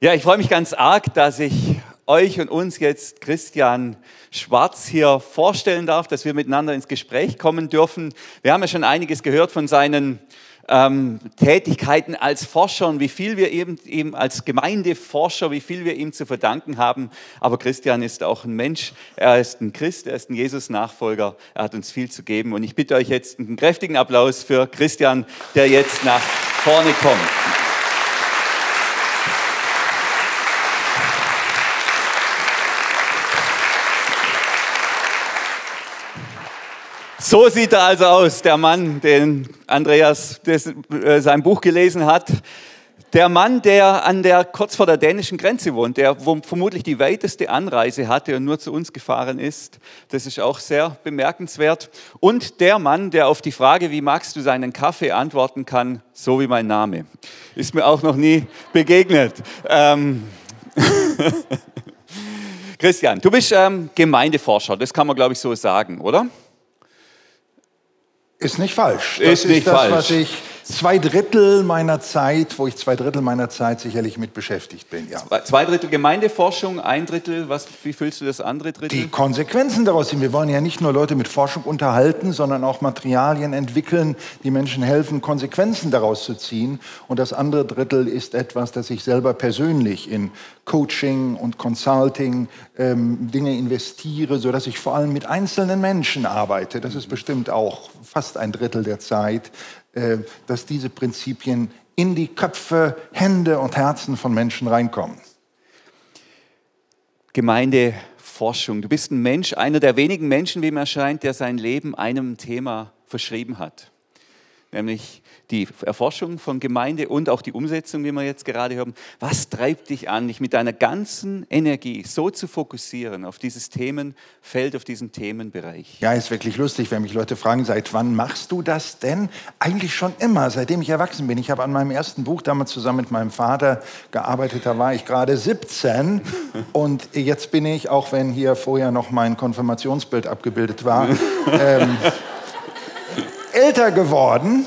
Ja, ich freue mich ganz arg, dass ich euch und uns jetzt Christian Schwarz hier vorstellen darf, dass wir miteinander ins Gespräch kommen dürfen. Wir haben ja schon einiges gehört von seinen ähm, Tätigkeiten als Forscher und wie viel wir eben, eben als Gemeindeforscher, wie viel wir ihm zu verdanken haben. Aber Christian ist auch ein Mensch, er ist ein Christ, er ist ein Jesus-Nachfolger, er hat uns viel zu geben. Und ich bitte euch jetzt einen kräftigen Applaus für Christian, der jetzt nach vorne kommt. So sieht er also aus, der Mann, den Andreas des, äh, sein Buch gelesen hat. Der Mann, der an der kurz vor der dänischen Grenze wohnt, der vermutlich die weiteste Anreise hatte und nur zu uns gefahren ist. Das ist auch sehr bemerkenswert. Und der Mann, der auf die Frage, wie magst du seinen Kaffee, antworten kann, so wie mein Name. Ist mir auch noch nie begegnet. Ähm Christian, du bist ähm, Gemeindeforscher, das kann man glaube ich so sagen, oder? Ist nicht falsch. Das ist, ist nicht das, falsch. was ich zwei Drittel meiner Zeit, wo ich zwei Drittel meiner Zeit sicherlich mit beschäftigt bin. Ja. Zwei Drittel Gemeindeforschung, ein Drittel, was, wie fühlst du das andere Drittel? Die Konsequenzen daraus sind, wir wollen ja nicht nur Leute mit Forschung unterhalten, sondern auch Materialien entwickeln, die Menschen helfen, Konsequenzen daraus zu ziehen. Und das andere Drittel ist etwas, das ich selber persönlich in Coaching und Consulting ähm, Dinge investiere, sodass ich vor allem mit einzelnen Menschen arbeite. Das ist bestimmt auch fast ein Drittel der Zeit. Äh, dass diese Prinzipien in die Köpfe, Hände und Herzen von Menschen reinkommen. Gemeindeforschung. Du bist ein Mensch, einer der wenigen Menschen, wie mir erscheint, der sein Leben einem Thema verschrieben hat. Nämlich die Erforschung von Gemeinde und auch die Umsetzung, wie wir jetzt gerade hören. Was treibt dich an, dich mit deiner ganzen Energie so zu fokussieren auf dieses Themenfeld, auf diesen Themenbereich? Ja, ist wirklich lustig, wenn mich Leute fragen, seit wann machst du das denn? Eigentlich schon immer, seitdem ich erwachsen bin. Ich habe an meinem ersten Buch damals zusammen mit meinem Vater gearbeitet, da war ich gerade 17 und jetzt bin ich, auch wenn hier vorher noch mein Konfirmationsbild abgebildet war, ähm, älter geworden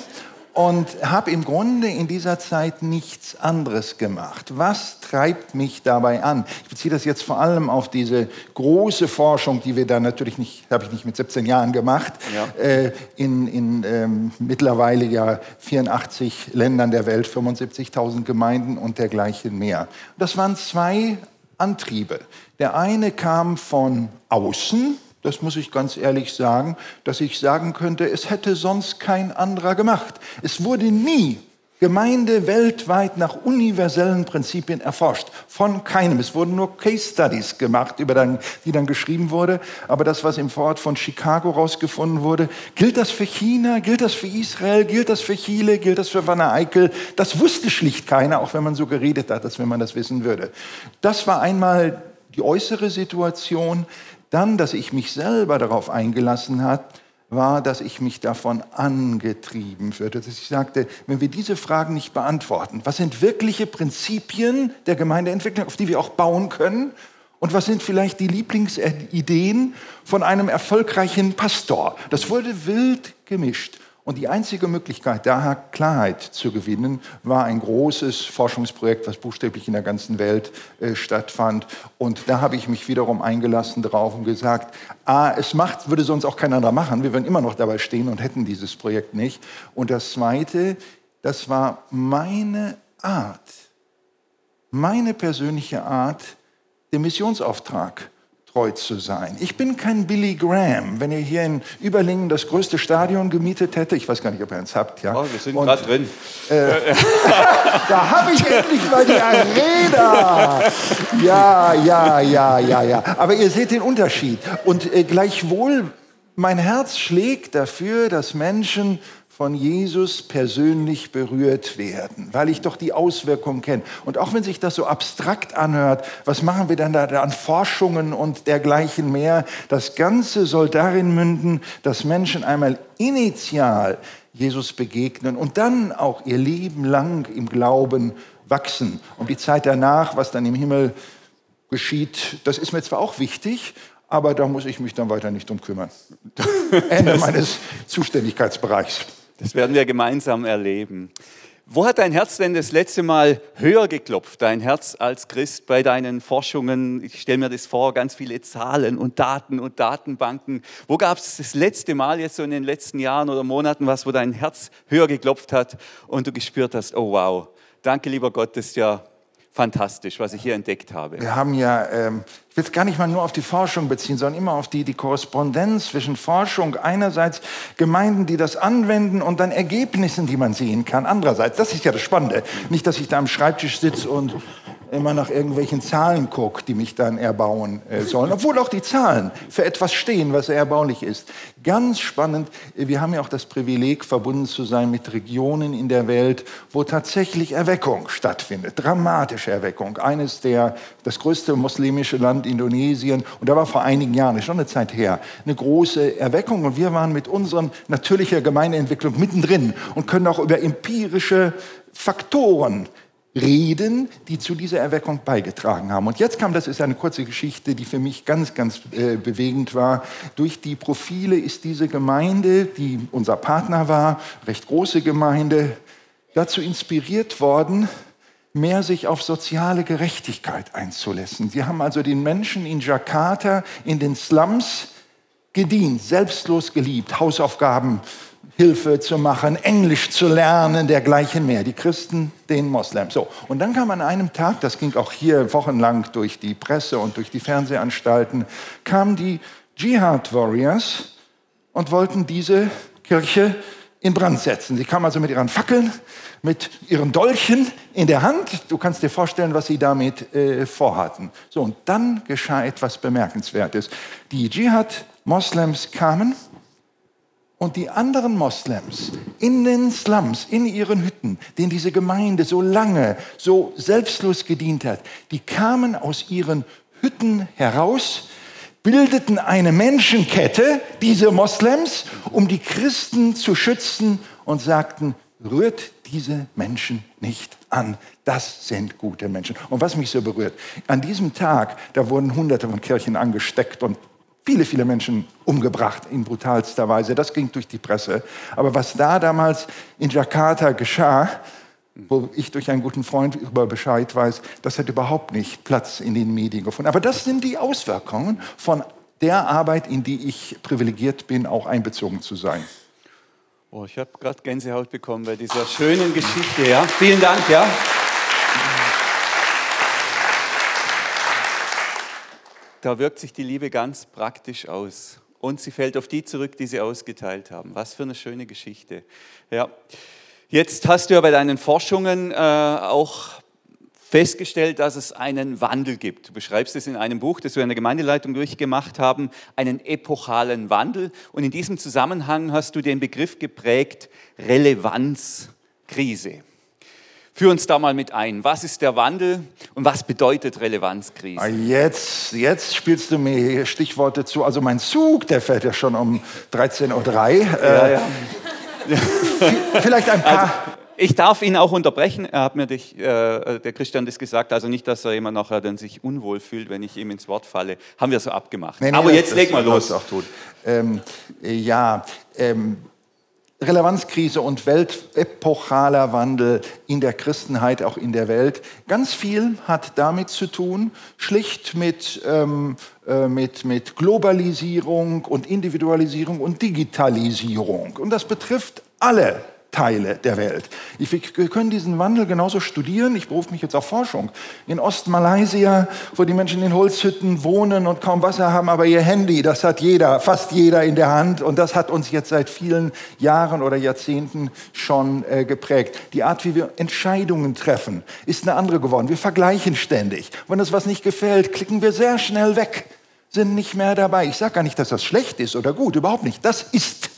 und habe im Grunde in dieser Zeit nichts anderes gemacht. Was treibt mich dabei an? Ich beziehe das jetzt vor allem auf diese große Forschung, die wir da natürlich nicht, habe ich nicht mit 17 Jahren gemacht, ja. äh, in, in ähm, mittlerweile ja 84 Ländern der Welt, 75.000 Gemeinden und dergleichen mehr. Das waren zwei Antriebe. Der eine kam von außen, das muss ich ganz ehrlich sagen, dass ich sagen könnte, es hätte sonst kein anderer gemacht. Es wurde nie Gemeinde weltweit nach universellen Prinzipien erforscht. Von keinem. Es wurden nur Case Studies gemacht, über dann, die dann geschrieben wurde. Aber das, was im Vorort von Chicago rausgefunden wurde, gilt das für China, gilt das für Israel, gilt das für Chile, gilt das für Wanne Eickel? Das wusste schlicht keiner, auch wenn man so geredet hat, als wenn man das wissen würde. Das war einmal die äußere Situation. Dann, dass ich mich selber darauf eingelassen hat, war, dass ich mich davon angetrieben würde. Dass ich sagte, wenn wir diese Fragen nicht beantworten, was sind wirkliche Prinzipien der Gemeindeentwicklung, auf die wir auch bauen können? Und was sind vielleicht die Lieblingsideen von einem erfolgreichen Pastor? Das wurde wild gemischt. Und die einzige Möglichkeit, da Klarheit zu gewinnen, war ein großes Forschungsprojekt, was buchstäblich in der ganzen Welt äh, stattfand. Und da habe ich mich wiederum eingelassen drauf und gesagt, ah, es macht, würde sonst auch kein anderer machen. Wir würden immer noch dabei stehen und hätten dieses Projekt nicht. Und das Zweite, das war meine Art, meine persönliche Art, den Missionsauftrag treu zu sein. Ich bin kein Billy Graham. Wenn ihr hier in Überlingen das größte Stadion gemietet hätte, ich weiß gar nicht, ob ihr eins habt, ja. Oh, wir sind gerade drin. Äh, da habe ich endlich mal die Arena. Ja, ja, ja, ja, ja. Aber ihr seht den Unterschied. Und äh, gleichwohl, mein Herz schlägt dafür, dass Menschen von Jesus persönlich berührt werden, weil ich doch die Auswirkungen kenne. Und auch wenn sich das so abstrakt anhört, was machen wir dann da an Forschungen und dergleichen mehr? Das Ganze soll darin münden, dass Menschen einmal initial Jesus begegnen und dann auch ihr Leben lang im Glauben wachsen. Und die Zeit danach, was dann im Himmel geschieht, das ist mir zwar auch wichtig, aber da muss ich mich dann weiter nicht drum kümmern. Ende meines Zuständigkeitsbereichs. Das werden wir gemeinsam erleben. Wo hat dein Herz denn das letzte Mal höher geklopft, dein Herz als Christ bei deinen Forschungen? Ich stelle mir das vor, ganz viele Zahlen und Daten und Datenbanken. Wo gab es das letzte Mal jetzt so in den letzten Jahren oder Monaten was, wo dein Herz höher geklopft hat und du gespürt hast, oh wow, danke lieber Gott, das ist ja fantastisch, was ich hier entdeckt habe. Wir haben ja, ähm, ich will es gar nicht mal nur auf die Forschung beziehen, sondern immer auf die, die Korrespondenz zwischen Forschung einerseits, Gemeinden, die das anwenden und dann Ergebnissen, die man sehen kann, andererseits. Das ist ja das Spannende. Nicht, dass ich da am Schreibtisch sitze und immer nach irgendwelchen Zahlen guckt, die mich dann erbauen äh, sollen, obwohl auch die Zahlen für etwas stehen, was erbaulich ist. Ganz spannend, wir haben ja auch das Privileg, verbunden zu sein mit Regionen in der Welt, wo tatsächlich Erweckung stattfindet, dramatische Erweckung. Eines der, das größte muslimische Land Indonesien, und da war vor einigen Jahren, schon eine Zeit her, eine große Erweckung und wir waren mit unseren natürlicher Gemeindeentwicklung mittendrin und können auch über empirische Faktoren reden, die zu dieser Erweckung beigetragen haben. Und jetzt kam, das ist eine kurze Geschichte, die für mich ganz, ganz äh, bewegend war. Durch die Profile ist diese Gemeinde, die unser Partner war, recht große Gemeinde, dazu inspiriert worden, mehr sich auf soziale Gerechtigkeit einzulassen. Sie haben also den Menschen in Jakarta, in den Slums gedient, selbstlos geliebt, Hausaufgaben Hilfe zu machen, Englisch zu lernen, dergleichen mehr. Die Christen, den Moslems. So. Und dann kam an einem Tag, das ging auch hier wochenlang durch die Presse und durch die Fernsehanstalten, kamen die Jihad Warriors und wollten diese Kirche in Brand setzen. Sie kamen also mit ihren Fackeln, mit ihren Dolchen in der Hand. Du kannst dir vorstellen, was sie damit äh, vorhatten. So, und dann geschah etwas Bemerkenswertes. Die Dschihad-Moslems kamen und die anderen Moslems in den Slums, in ihren Hütten, denen diese Gemeinde so lange, so selbstlos gedient hat, die kamen aus ihren Hütten heraus, bildeten eine Menschenkette, diese Moslems, um die Christen zu schützen und sagten, rührt diese Menschen nicht an. Das sind gute Menschen. Und was mich so berührt, an diesem Tag, da wurden hunderte von Kirchen angesteckt und viele, viele Menschen umgebracht in brutalster Weise. Das ging durch die Presse. Aber was da damals in Jakarta geschah, wo ich durch einen guten Freund über Bescheid weiß, das hat überhaupt nicht Platz in den Medien gefunden. Aber das sind die Auswirkungen von der Arbeit, in die ich privilegiert bin, auch einbezogen zu sein. Oh, ich habe gerade Gänsehaut bekommen bei dieser schönen Geschichte. Ja. Vielen Dank. Ja. Da wirkt sich die Liebe ganz praktisch aus. Und sie fällt auf die zurück, die sie ausgeteilt haben. Was für eine schöne Geschichte. Ja. Jetzt hast du ja bei deinen Forschungen äh, auch festgestellt, dass es einen Wandel gibt. Du beschreibst es in einem Buch, das wir in der Gemeindeleitung durchgemacht haben, einen epochalen Wandel. Und in diesem Zusammenhang hast du den Begriff geprägt, Relevanzkrise. Führ uns da mal mit ein. Was ist der Wandel und was bedeutet Relevanzkrise? Ah, jetzt, jetzt spielst du mir Stichworte zu. Also mein Zug, der fährt ja schon um 13.03 Uhr. Ja, ja. Vielleicht ein paar. Also, ich darf ihn auch unterbrechen. Er hat mir dich, äh, der Christian das gesagt. Also nicht, dass er immer nachher dann sich unwohl fühlt, wenn ich ihm ins Wort falle. Haben wir so abgemacht. Nee, nee, Aber jetzt leg mal los. Auch tun. Ähm, ja, ähm, Relevanzkrise und weltepochaler Wandel in der Christenheit, auch in der Welt. Ganz viel hat damit zu tun, schlicht mit, ähm, äh, mit, mit Globalisierung und Individualisierung und Digitalisierung. Und das betrifft alle Teile der Welt. Wir können diesen Wandel genauso studieren. Ich berufe mich jetzt auf Forschung. In Ostmalaysia, wo die Menschen in Holzhütten wohnen und kaum Wasser haben, aber ihr Handy, das hat jeder, fast jeder in der Hand. Und das hat uns jetzt seit vielen Jahren oder Jahrzehnten schon äh, geprägt. Die Art, wie wir Entscheidungen treffen, ist eine andere geworden. Wir vergleichen ständig. Wenn uns was nicht gefällt, klicken wir sehr schnell weg, sind nicht mehr dabei. Ich sage gar nicht, dass das schlecht ist oder gut, überhaupt nicht. Das ist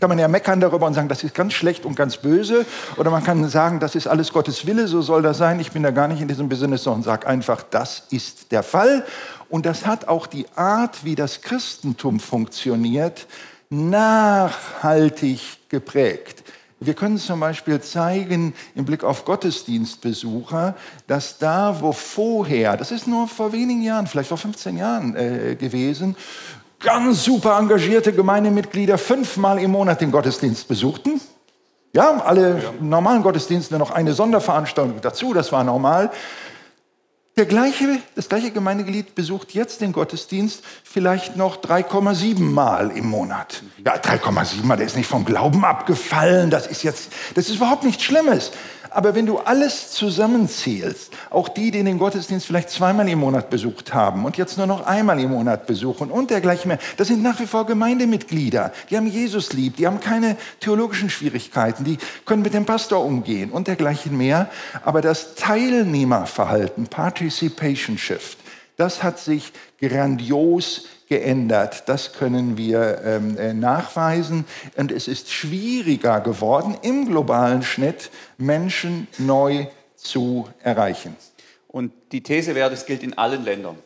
kann man ja meckern darüber und sagen, das ist ganz schlecht und ganz böse. Oder man kann sagen, das ist alles Gottes Wille, so soll das sein. Ich bin da gar nicht in diesem Business, sondern sage einfach, das ist der Fall. Und das hat auch die Art, wie das Christentum funktioniert, nachhaltig geprägt. Wir können zum Beispiel zeigen im Blick auf Gottesdienstbesucher, dass da, wo vorher, das ist nur vor wenigen Jahren, vielleicht vor 15 Jahren äh, gewesen, ganz super engagierte Gemeindemitglieder fünfmal im Monat den Gottesdienst besuchten. Ja, alle normalen Gottesdienste noch eine Sonderveranstaltung dazu, das war normal. Der gleiche, das gleiche Gemeindeglied besucht jetzt den Gottesdienst vielleicht noch 3,7 Mal im Monat. Ja, 3,7 Mal, der ist nicht vom Glauben abgefallen. Das ist jetzt, das ist überhaupt nichts Schlimmes. Aber wenn du alles zusammenzählst, auch die, die den Gottesdienst vielleicht zweimal im Monat besucht haben und jetzt nur noch einmal im Monat besuchen und dergleichen mehr, das sind nach wie vor Gemeindemitglieder. Die haben Jesus lieb, die haben keine theologischen Schwierigkeiten, die können mit dem Pastor umgehen und dergleichen mehr. Aber das Teilnehmerverhalten, Participation Shift, das hat sich grandios geändert. Das können wir ähm, äh, nachweisen. Und es ist schwieriger geworden, im globalen Schnitt Menschen neu zu erreichen. Und die These wäre, das gilt in allen Ländern.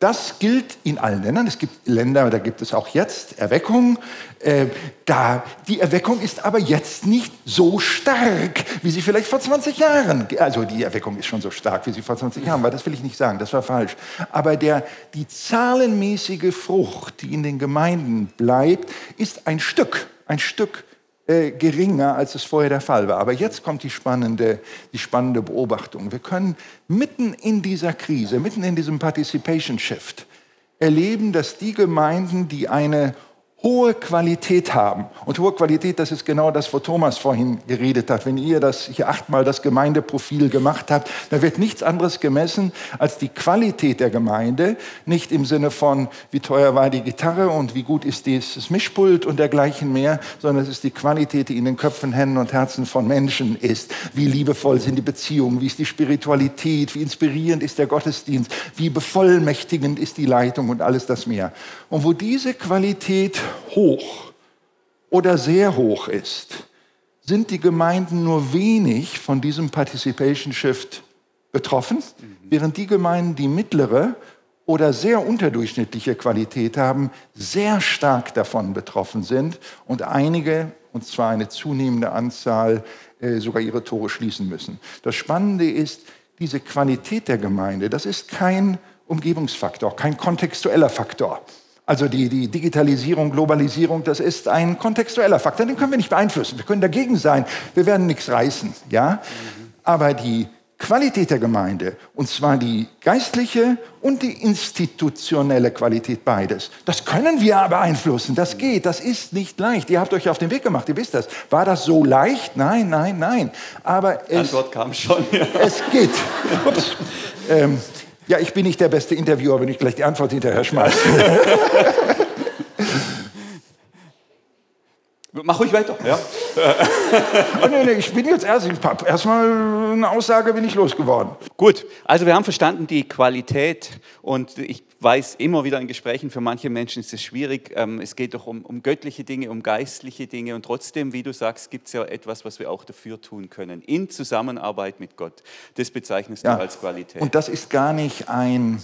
Das gilt in allen Ländern. Es gibt Länder, da gibt es auch jetzt Erweckung. Äh, da, die Erweckung ist aber jetzt nicht so stark, wie sie vielleicht vor 20 Jahren. Also die Erweckung ist schon so stark, wie sie vor 20 Jahren war. Das will ich nicht sagen, das war falsch. Aber der, die zahlenmäßige Frucht, die in den Gemeinden bleibt, ist ein Stück, ein Stück äh, geringer, als es vorher der Fall war. Aber jetzt kommt die spannende, die spannende Beobachtung. Wir können mitten in dieser Krise, mitten in diesem Participation Shift erleben, dass die Gemeinden, die eine hohe Qualität haben. Und hohe Qualität, das ist genau das, wo Thomas vorhin geredet hat. Wenn ihr das hier achtmal das Gemeindeprofil gemacht habt, da wird nichts anderes gemessen als die Qualität der Gemeinde. Nicht im Sinne von, wie teuer war die Gitarre und wie gut ist dieses Mischpult und dergleichen mehr, sondern es ist die Qualität, die in den Köpfen, Händen und Herzen von Menschen ist. Wie liebevoll sind die Beziehungen, wie ist die Spiritualität, wie inspirierend ist der Gottesdienst, wie bevollmächtigend ist die Leitung und alles das mehr. Und wo diese Qualität hoch oder sehr hoch ist, sind die Gemeinden nur wenig von diesem Participation Shift betroffen, während die Gemeinden, die mittlere oder sehr unterdurchschnittliche Qualität haben, sehr stark davon betroffen sind und einige, und zwar eine zunehmende Anzahl, äh, sogar ihre Tore schließen müssen. Das Spannende ist, diese Qualität der Gemeinde, das ist kein Umgebungsfaktor, kein kontextueller Faktor. Also die, die Digitalisierung, Globalisierung, das ist ein kontextueller Faktor, den können wir nicht beeinflussen. Wir können dagegen sein, wir werden nichts reißen. Ja? Aber die Qualität der Gemeinde, und zwar die geistliche und die institutionelle Qualität beides, das können wir beeinflussen. Das geht, das ist nicht leicht. Ihr habt euch auf den Weg gemacht, ihr wisst das. War das so leicht? Nein, nein, nein. Aber es, Antwort kam schon. Ja. Es geht. Ups. Ähm, ja, ich bin nicht der beste Interviewer, wenn ich gleich die Antwort hinterher schmeiße. Mach ruhig weiter. Ja. oh, nee, nee, ich bin jetzt erst, erstmal eine Aussage bin ich losgeworden. Gut, also wir haben verstanden die Qualität und ich weiß immer wieder in Gesprächen, für manche Menschen ist es schwierig. Ähm, es geht doch um, um göttliche Dinge, um geistliche Dinge und trotzdem, wie du sagst, gibt es ja etwas, was wir auch dafür tun können, in Zusammenarbeit mit Gott. Das bezeichnest ja. du als Qualität. Und das ist gar nicht ein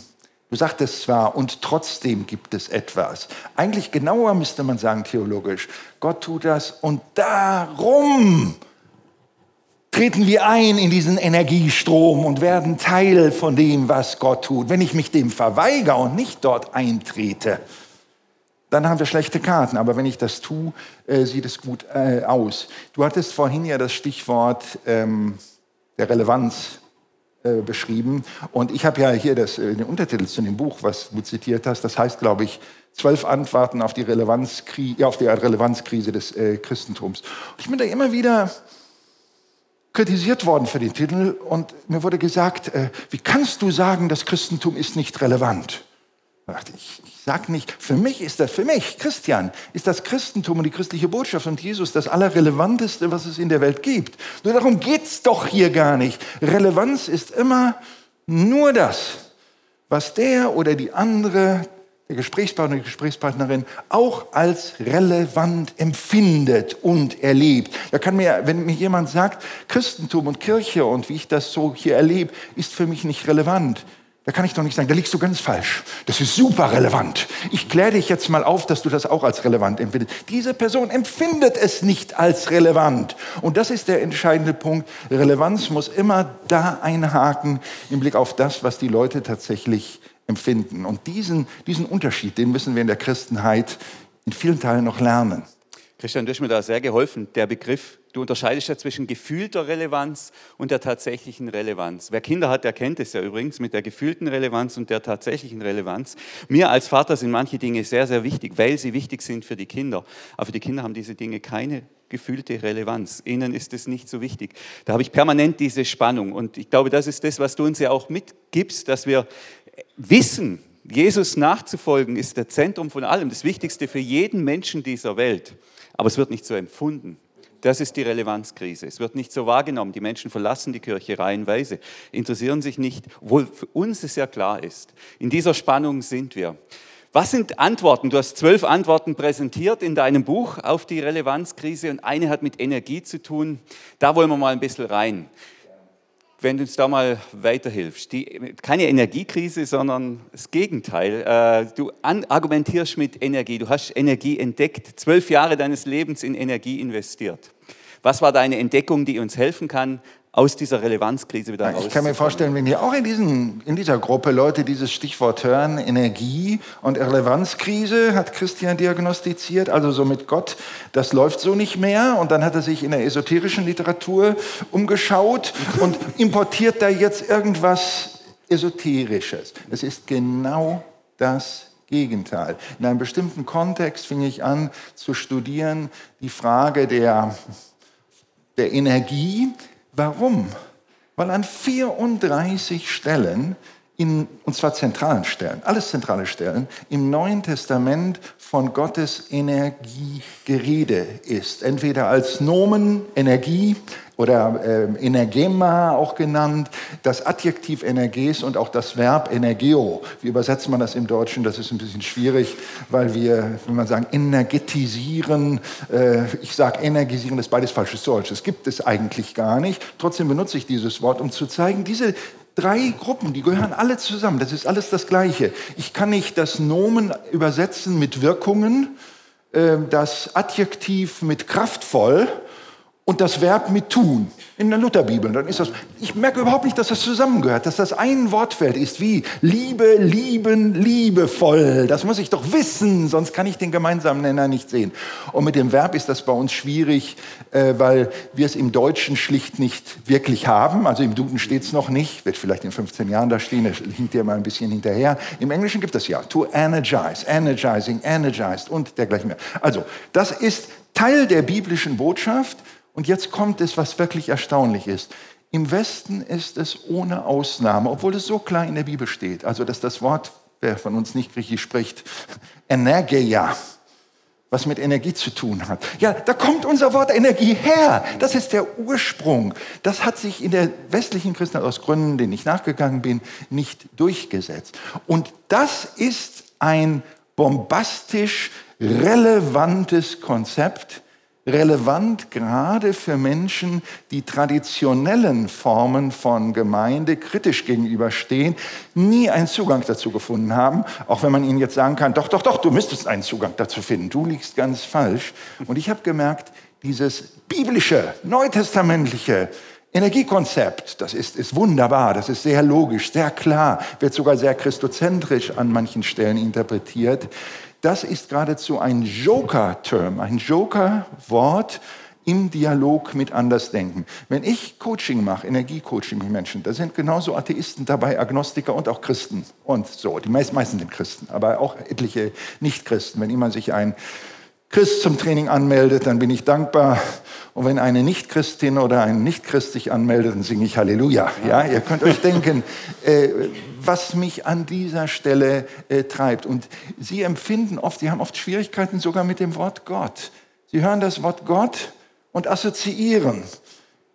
Du sagtest zwar, und trotzdem gibt es etwas. Eigentlich genauer müsste man sagen, theologisch. Gott tut das und darum treten wir ein in diesen Energiestrom und werden Teil von dem, was Gott tut. Wenn ich mich dem verweigere und nicht dort eintrete, dann haben wir schlechte Karten. Aber wenn ich das tue, äh, sieht es gut äh, aus. Du hattest vorhin ja das Stichwort ähm, der Relevanz äh, beschrieben. Und ich habe ja hier das, äh, den Untertitel zu dem Buch, was du zitiert hast. Das heißt, glaube ich, zwölf Antworten auf die, Relevanzkrise, auf die Relevanzkrise des äh, Christentums. Und ich bin da immer wieder kritisiert worden für den Titel und mir wurde gesagt, äh, wie kannst du sagen, das Christentum ist nicht relevant? Da dachte ich, ich sage nicht, für mich ist das, für mich, Christian, ist das Christentum und die christliche Botschaft und Jesus das Allerrelevanteste, was es in der Welt gibt. Nur darum geht es doch hier gar nicht. Relevanz ist immer nur das, was der oder die andere, der Gesprächspartner, die Gesprächspartnerin auch als relevant empfindet und erlebt. Da kann mir, wenn mir jemand sagt, Christentum und Kirche und wie ich das so hier erlebe, ist für mich nicht relevant da kann ich doch nicht sagen, da liegst du ganz falsch. Das ist super relevant. Ich kläre dich jetzt mal auf, dass du das auch als relevant empfindest. Diese Person empfindet es nicht als relevant. Und das ist der entscheidende Punkt. Relevanz muss immer da einhaken im Blick auf das, was die Leute tatsächlich empfinden. Und diesen, diesen Unterschied, den müssen wir in der Christenheit in vielen Teilen noch lernen. Christian, du hast mir da sehr geholfen. Der Begriff du unterscheidest ja zwischen gefühlter Relevanz und der tatsächlichen Relevanz. Wer Kinder hat, der kennt es ja übrigens mit der gefühlten Relevanz und der tatsächlichen Relevanz. Mir als Vater sind manche Dinge sehr, sehr wichtig, weil sie wichtig sind für die Kinder. Aber für die Kinder haben diese Dinge keine gefühlte Relevanz. Ihnen ist es nicht so wichtig. Da habe ich permanent diese Spannung. Und ich glaube, das ist das, was du uns ja auch mitgibst, dass wir wissen, Jesus nachzufolgen ist das Zentrum von allem, das Wichtigste für jeden Menschen dieser Welt. Aber es wird nicht so empfunden. Das ist die Relevanzkrise. Es wird nicht so wahrgenommen. Die Menschen verlassen die Kirche reihenweise, interessieren sich nicht, obwohl für uns es ja klar ist. In dieser Spannung sind wir. Was sind Antworten? Du hast zwölf Antworten präsentiert in deinem Buch auf die Relevanzkrise und eine hat mit Energie zu tun. Da wollen wir mal ein bisschen rein. Wenn du uns da mal weiterhilfst. Die, keine Energiekrise, sondern das Gegenteil. Äh, du argumentierst mit Energie. Du hast Energie entdeckt, zwölf Jahre deines Lebens in Energie investiert. Was war deine Entdeckung, die uns helfen kann, aus dieser Relevanzkrise wieder raus. Ich kann mir vorstellen, wenn hier auch in, diesen, in dieser Gruppe Leute dieses Stichwort hören, Energie und Relevanzkrise, hat Christian diagnostiziert, also so mit Gott, das läuft so nicht mehr. Und dann hat er sich in der esoterischen Literatur umgeschaut und importiert da jetzt irgendwas Esoterisches. Es ist genau das Gegenteil. In einem bestimmten Kontext fing ich an zu studieren die Frage der, der Energie, Warum? Weil an 34 Stellen, in, und zwar zentralen Stellen, alles zentrale Stellen, im Neuen Testament von Gottes Energie gerede ist. Entweder als Nomen, Energie oder äh, Energema auch genannt, das Adjektiv Energes und auch das Verb Energeo. Wie übersetzt man das im Deutschen? Das ist ein bisschen schwierig, weil wir, wenn man sagen, energetisieren, äh, ich sage energisieren, das ist beides falsches Deutsch. Das gibt es eigentlich gar nicht. Trotzdem benutze ich dieses Wort, um zu zeigen, diese drei Gruppen, die gehören alle zusammen. Das ist alles das Gleiche. Ich kann nicht das Nomen übersetzen mit Wirkungen, äh, das Adjektiv mit kraftvoll und das Verb mit tun in der Lutherbibel. Dann ist das, ich merke überhaupt nicht, dass das zusammengehört, dass das ein Wortfeld ist wie Liebe, lieben, liebevoll. Das muss ich doch wissen, sonst kann ich den gemeinsamen Nenner nicht sehen. Und mit dem Verb ist das bei uns schwierig, äh, weil wir es im Deutschen schlicht nicht wirklich haben. Also im Duden steht es noch nicht, wird vielleicht in 15 Jahren da stehen, da hinkt ihr mal ein bisschen hinterher. Im Englischen gibt es ja to energize, energizing, energized und dergleichen mehr. Also das ist Teil der biblischen Botschaft und jetzt kommt es, was wirklich erstaunlich ist. Im Westen ist es ohne Ausnahme, obwohl es so klar in der Bibel steht, also dass das Wort, wer von uns nicht griechisch spricht, Energeia, was mit Energie zu tun hat. Ja, da kommt unser Wort Energie her. Das ist der Ursprung. Das hat sich in der westlichen Christenheit aus Gründen, denen ich nachgegangen bin, nicht durchgesetzt. Und das ist ein bombastisch relevantes Konzept, relevant gerade für Menschen, die traditionellen Formen von Gemeinde kritisch gegenüberstehen, nie einen Zugang dazu gefunden haben, auch wenn man ihnen jetzt sagen kann, doch, doch, doch, du müsstest einen Zugang dazu finden, du liegst ganz falsch. Und ich habe gemerkt, dieses biblische, neutestamentliche Energiekonzept, das ist, ist wunderbar, das ist sehr logisch, sehr klar, wird sogar sehr christozentrisch an manchen Stellen interpretiert das ist geradezu ein Joker-Term, ein Joker-Wort im Dialog mit Andersdenken. Wenn ich Coaching mache, Energiecoaching mit Menschen, da sind genauso Atheisten dabei, Agnostiker und auch Christen und so. Die meisten sind Christen, aber auch etliche Nicht-Christen. Wenn jemand sich ein Christ zum Training anmeldet, dann bin ich dankbar. Und wenn eine Nicht-Christin oder ein Nicht-Christ sich anmeldet, dann singe ich Halleluja. Ja, ihr könnt euch denken, äh, was mich an dieser Stelle äh, treibt. Und sie empfinden oft, sie haben oft Schwierigkeiten sogar mit dem Wort Gott. Sie hören das Wort Gott und assoziieren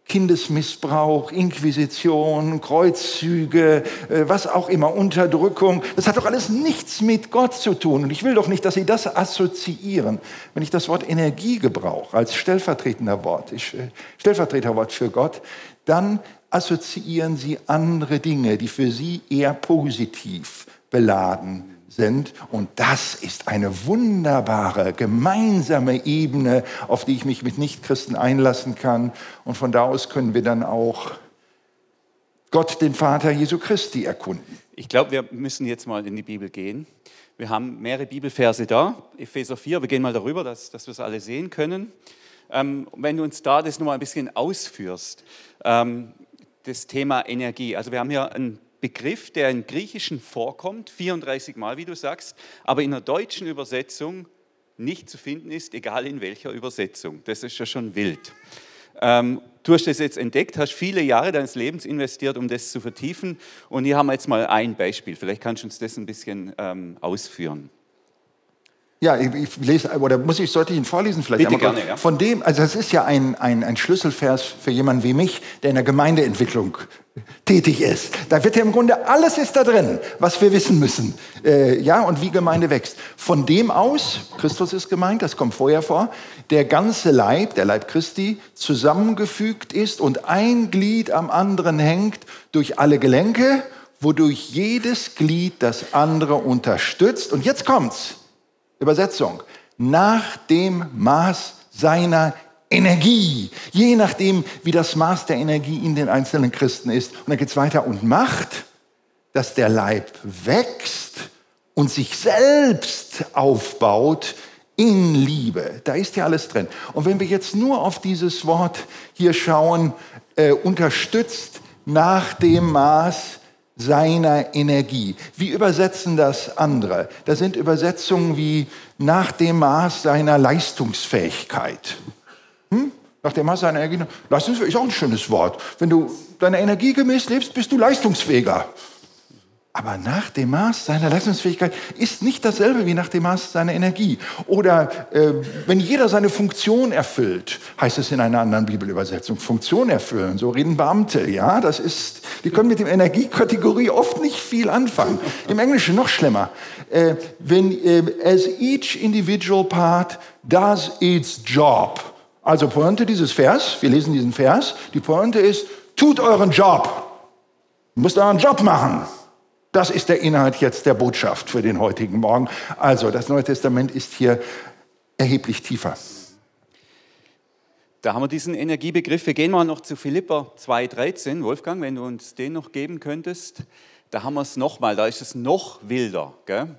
Kindesmissbrauch, Inquisition, Kreuzzüge, äh, was auch immer, Unterdrückung. Das hat doch alles nichts mit Gott zu tun. Und ich will doch nicht, dass Sie das assoziieren. Wenn ich das Wort Energie gebrauche als stellvertretender Wort, ich, äh, Stellvertreterwort für Gott, dann assoziieren Sie andere Dinge, die für Sie eher positiv beladen sind. Und das ist eine wunderbare gemeinsame Ebene, auf die ich mich mit Nichtchristen einlassen kann. Und von da aus können wir dann auch Gott, den Vater Jesu Christi, erkunden. Ich glaube, wir müssen jetzt mal in die Bibel gehen. Wir haben mehrere Bibelverse da, Epheser 4, wir gehen mal darüber, dass, dass wir es alle sehen können. Ähm, wenn du uns da das nochmal ein bisschen ausführst, ähm, das Thema Energie. Also wir haben hier einen Begriff, der im Griechischen vorkommt, 34 Mal, wie du sagst, aber in der deutschen Übersetzung nicht zu finden ist, egal in welcher Übersetzung. Das ist ja schon wild. Ähm, du hast das jetzt entdeckt, hast viele Jahre deines Lebens investiert, um das zu vertiefen. Und hier haben wir jetzt mal ein Beispiel. Vielleicht kannst du uns das ein bisschen ähm, ausführen. Ja, ich, ich, lese, oder muss ich, sollte ich ihn vorlesen vielleicht? Bitte gerne, ja. Von dem, also das ist ja ein, ein, ein Schlüsselvers für jemanden wie mich, der in der Gemeindeentwicklung tätig ist. Da wird ja im Grunde alles ist da drin, was wir wissen müssen. Äh, ja, und wie Gemeinde wächst. Von dem aus, Christus ist gemeint, das kommt vorher vor, der ganze Leib, der Leib Christi, zusammengefügt ist und ein Glied am anderen hängt durch alle Gelenke, wodurch jedes Glied das andere unterstützt. Und jetzt kommt's. Übersetzung. Nach dem Maß seiner Energie. Je nachdem, wie das Maß der Energie in den einzelnen Christen ist. Und dann geht es weiter und macht, dass der Leib wächst und sich selbst aufbaut in Liebe. Da ist ja alles drin. Und wenn wir jetzt nur auf dieses Wort hier schauen, äh, unterstützt nach dem Maß seiner Energie. Wie übersetzen das andere? Da sind Übersetzungen wie nach dem Maß seiner Leistungsfähigkeit. Hm? Nach dem Maß seiner Energie. Leistungsfähig ist auch ein schönes Wort. Wenn du deiner Energie gemäß lebst, bist du leistungsfähiger. Aber nach dem Maß seiner Leistungsfähigkeit ist nicht dasselbe wie nach dem Maß seiner Energie. Oder äh, wenn jeder seine Funktion erfüllt, heißt es in einer anderen Bibelübersetzung, Funktion erfüllen. So reden Beamte. Ja, das ist, die können mit der Energiekategorie oft nicht viel anfangen. Im Englischen noch schlimmer. Äh, wenn äh, as each individual part does its job. Also Pointe dieses Vers, wir lesen diesen Vers, die Pointe ist, tut euren Job. Ihr müsst euren Job machen. Das ist der Inhalt jetzt der Botschaft für den heutigen Morgen. Also, das Neue Testament ist hier erheblich tiefer. Da haben wir diesen Energiebegriff. Wir gehen mal noch zu Philippa 2,13. Wolfgang, wenn du uns den noch geben könntest. Da haben wir es nochmal, da ist es noch wilder. Gell?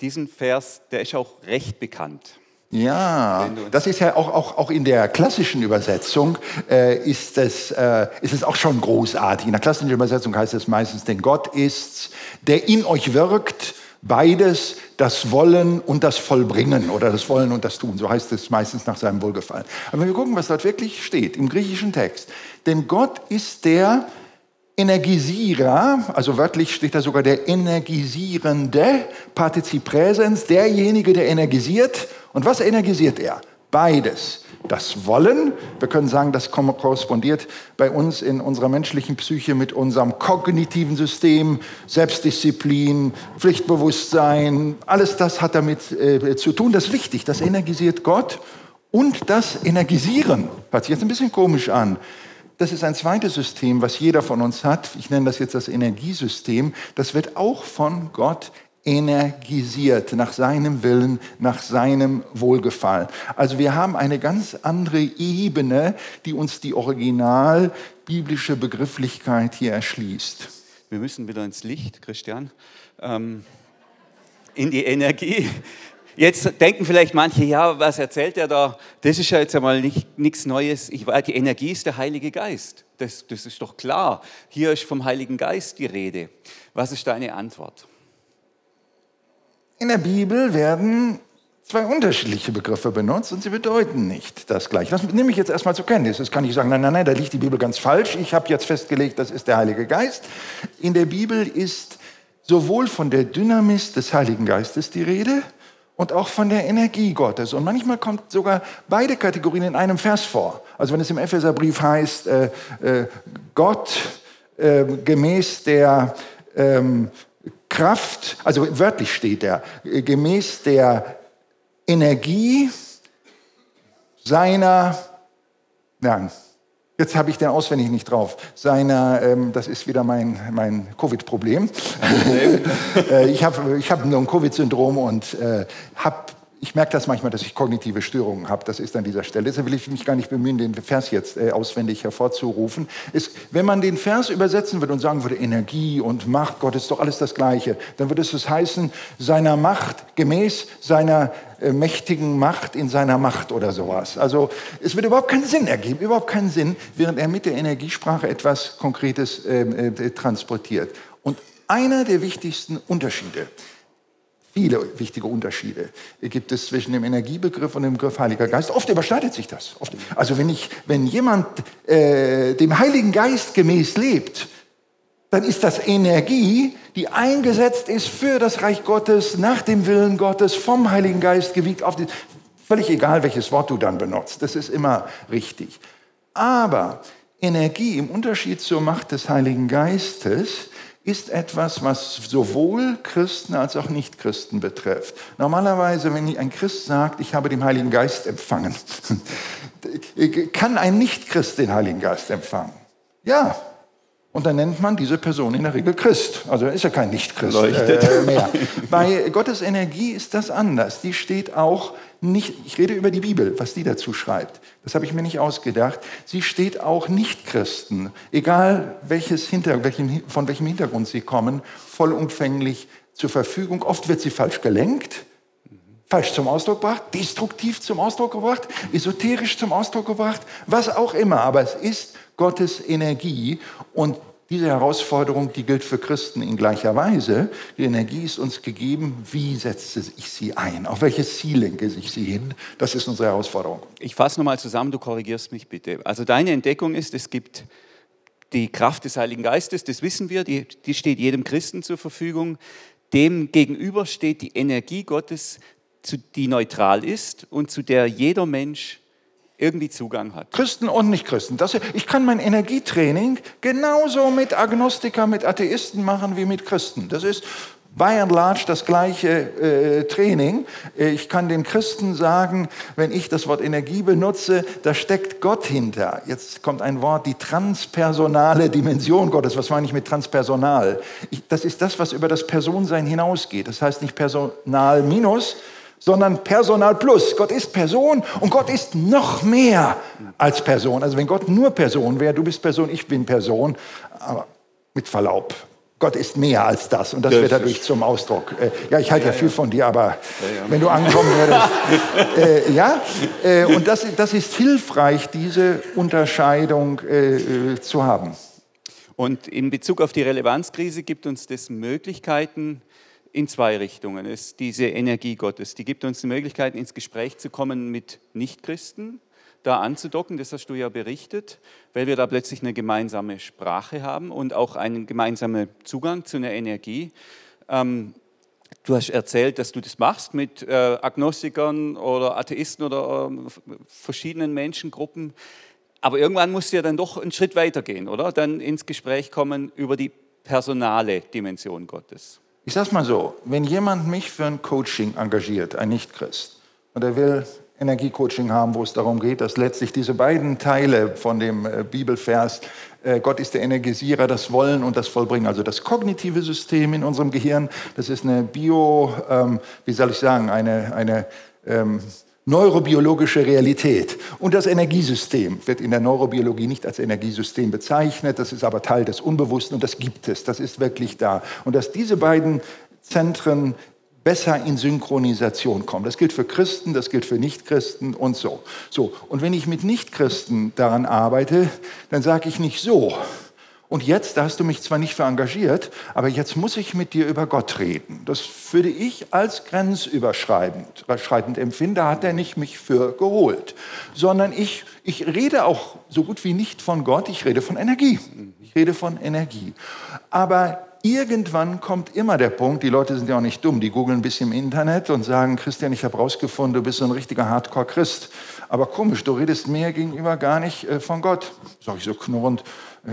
Diesen Vers, der ist auch recht bekannt. Ja, das ist ja auch, auch, auch in der klassischen Übersetzung äh, ist, es, äh, ist es auch schon großartig. In der klassischen Übersetzung heißt es meistens, denn Gott ist's, der in euch wirkt, beides, das Wollen und das Vollbringen oder das Wollen und das Tun. So heißt es meistens nach seinem Wohlgefallen. Aber wenn wir gucken, was dort wirklich steht im griechischen Text. Denn Gott ist der Energisierer, also wörtlich steht da sogar der Energisierende, Partizip Präsens, derjenige, der energisiert und was energisiert er? Beides. Das Wollen, wir können sagen, das korrespondiert bei uns in unserer menschlichen Psyche mit unserem kognitiven System, Selbstdisziplin, Pflichtbewusstsein, alles das hat damit äh, zu tun. Das ist wichtig, das energisiert Gott. Und das Energisieren, hört sich jetzt ein bisschen komisch an, das ist ein zweites System, was jeder von uns hat. Ich nenne das jetzt das Energiesystem. Das wird auch von Gott energisiert nach seinem Willen, nach seinem Wohlgefallen. Also wir haben eine ganz andere Ebene, die uns die original biblische Begrifflichkeit hier erschließt. Wir müssen wieder ins Licht, Christian, ähm, in die Energie. Jetzt denken vielleicht manche, ja, was erzählt er da? Das ist ja jetzt einmal nichts Neues. Ich die Energie ist der Heilige Geist. Das, das ist doch klar. Hier ist vom Heiligen Geist die Rede. Was ist deine Antwort? In der Bibel werden zwei unterschiedliche Begriffe benutzt und sie bedeuten nicht das Gleiche. Das nehme ich jetzt erstmal zur Kenntnis. Das kann ich sagen, nein, nein, nein, da liegt die Bibel ganz falsch. Ich habe jetzt festgelegt, das ist der Heilige Geist. In der Bibel ist sowohl von der Dynamis des Heiligen Geistes die Rede und auch von der Energie Gottes. Und manchmal kommt sogar beide Kategorien in einem Vers vor. Also wenn es im Epheserbrief heißt, äh, äh, Gott äh, gemäß der ähm, Kraft, also wörtlich steht er, gemäß der Energie seiner, nein, jetzt habe ich den auswendig nicht drauf, seiner, ähm, das ist wieder mein, mein Covid-Problem. äh, ich habe ich hab nur ein Covid-Syndrom und äh, habe ich merke das manchmal, dass ich kognitive Störungen habe. Das ist an dieser Stelle. Deshalb will ich mich gar nicht bemühen, den Vers jetzt äh, auswendig hervorzurufen. Ist, wenn man den Vers übersetzen würde und sagen würde, Energie und Macht, Gott ist doch alles das Gleiche, dann würde es heißen, seiner Macht gemäß seiner äh, mächtigen Macht in seiner Macht oder sowas. Also es würde überhaupt keinen Sinn ergeben, überhaupt keinen Sinn, während er mit der Energiesprache etwas Konkretes ähm, äh, transportiert. Und einer der wichtigsten Unterschiede viele wichtige Unterschiede gibt es zwischen dem Energiebegriff und dem Begriff Heiliger Geist. Oft überschneidet sich das. Oft. Also wenn, ich, wenn jemand äh, dem Heiligen Geist gemäß lebt, dann ist das Energie, die eingesetzt ist für das Reich Gottes, nach dem Willen Gottes, vom Heiligen Geist gewiegt auf die, völlig egal, welches Wort du dann benutzt. Das ist immer richtig. Aber Energie im Unterschied zur Macht des Heiligen Geistes ist etwas, was sowohl Christen als auch Nichtchristen betrifft. Normalerweise, wenn ein Christ sagt, ich habe den Heiligen Geist empfangen, kann ein Nichtchrist den Heiligen Geist empfangen? Ja. Und dann nennt man diese Person in der Regel Christ. Also ist ja kein Nichtchrist äh, mehr. Bei Gottes Energie ist das anders. Die steht auch nicht, ich rede über die Bibel, was die dazu schreibt. Das habe ich mir nicht ausgedacht. Sie steht auch Nichtchristen, egal welches Hinter, welchen, von welchem Hintergrund sie kommen, vollumfänglich zur Verfügung. Oft wird sie falsch gelenkt, falsch zum Ausdruck gebracht, destruktiv zum Ausdruck gebracht, esoterisch zum Ausdruck gebracht, was auch immer. Aber es ist Gottes Energie und diese Herausforderung, die gilt für Christen in gleicher Weise. Die Energie ist uns gegeben. Wie setze ich sie ein? Auf welches Ziel lenke ich sie hin? Das ist unsere Herausforderung. Ich fasse nochmal zusammen, du korrigierst mich bitte. Also deine Entdeckung ist, es gibt die Kraft des Heiligen Geistes, das wissen wir, die, die steht jedem Christen zur Verfügung. Dem gegenüber steht die Energie Gottes, die neutral ist und zu der jeder Mensch irgendwie Zugang hat. Christen und Nicht-Christen. ich kann mein Energietraining genauso mit Agnostiker, mit Atheisten machen wie mit Christen. Das ist by and large das gleiche äh, Training. Ich kann den Christen sagen, wenn ich das Wort Energie benutze, da steckt Gott hinter. Jetzt kommt ein Wort, die transpersonale Dimension Gottes. Was meine ich mit transpersonal? Ich, das ist das, was über das Personsein hinausgeht. Das heißt nicht personal minus, sondern Personal plus. Gott ist Person und Gott ist noch mehr als Person. Also wenn Gott nur Person wäre, du bist Person, ich bin Person, aber mit Verlaub. Gott ist mehr als das und das, das wird dadurch zum Ausdruck. Äh, ja, ich halte ja, ja, viel von dir, aber ja, wenn du ankommen würdest. äh, ja, äh, und das, das ist hilfreich, diese Unterscheidung äh, äh, zu haben. Und in Bezug auf die Relevanzkrise gibt uns das Möglichkeiten, in zwei Richtungen. Ist diese Energie Gottes, die gibt uns die Möglichkeit, ins Gespräch zu kommen mit Nichtchristen, da anzudocken, das hast du ja berichtet, weil wir da plötzlich eine gemeinsame Sprache haben und auch einen gemeinsamen Zugang zu einer Energie. Ähm, du hast erzählt, dass du das machst mit äh, Agnostikern oder Atheisten oder äh, verschiedenen Menschengruppen. Aber irgendwann musst du ja dann doch einen Schritt weiter gehen, oder? Dann ins Gespräch kommen über die personale Dimension Gottes. Ich sage mal so, wenn jemand mich für ein Coaching engagiert, ein Nichtchrist, und er will Energiecoaching haben, wo es darum geht, dass letztlich diese beiden Teile von dem äh, Bibelvers, äh, Gott ist der Energisierer, das Wollen und das Vollbringen, also das kognitive System in unserem Gehirn, das ist eine Bio, ähm, wie soll ich sagen, eine, eine ähm, neurobiologische Realität. Und das Energiesystem wird in der Neurobiologie nicht als Energiesystem bezeichnet, das ist aber Teil des Unbewussten und das gibt es, das ist wirklich da. Und dass diese beiden Zentren besser in Synchronisation kommen. Das gilt für Christen, das gilt für Nichtchristen und so. So, und wenn ich mit Nichtchristen daran arbeite, dann sage ich nicht so, und jetzt, da hast du mich zwar nicht für engagiert, aber jetzt muss ich mit dir über Gott reden. Das würde ich als grenzüberschreitend schreitend empfinden. Da hat er nicht mich für geholt, sondern ich, ich rede auch so gut wie nicht von Gott, ich rede von Energie. Ich rede von Energie. Aber irgendwann kommt immer der Punkt, die Leute sind ja auch nicht dumm, die googeln ein bisschen im Internet und sagen, Christian, ich habe rausgefunden, du bist so ein richtiger Hardcore-Christ. Aber komisch, du redest mir gegenüber gar nicht äh, von Gott. Sag ich so knurrend,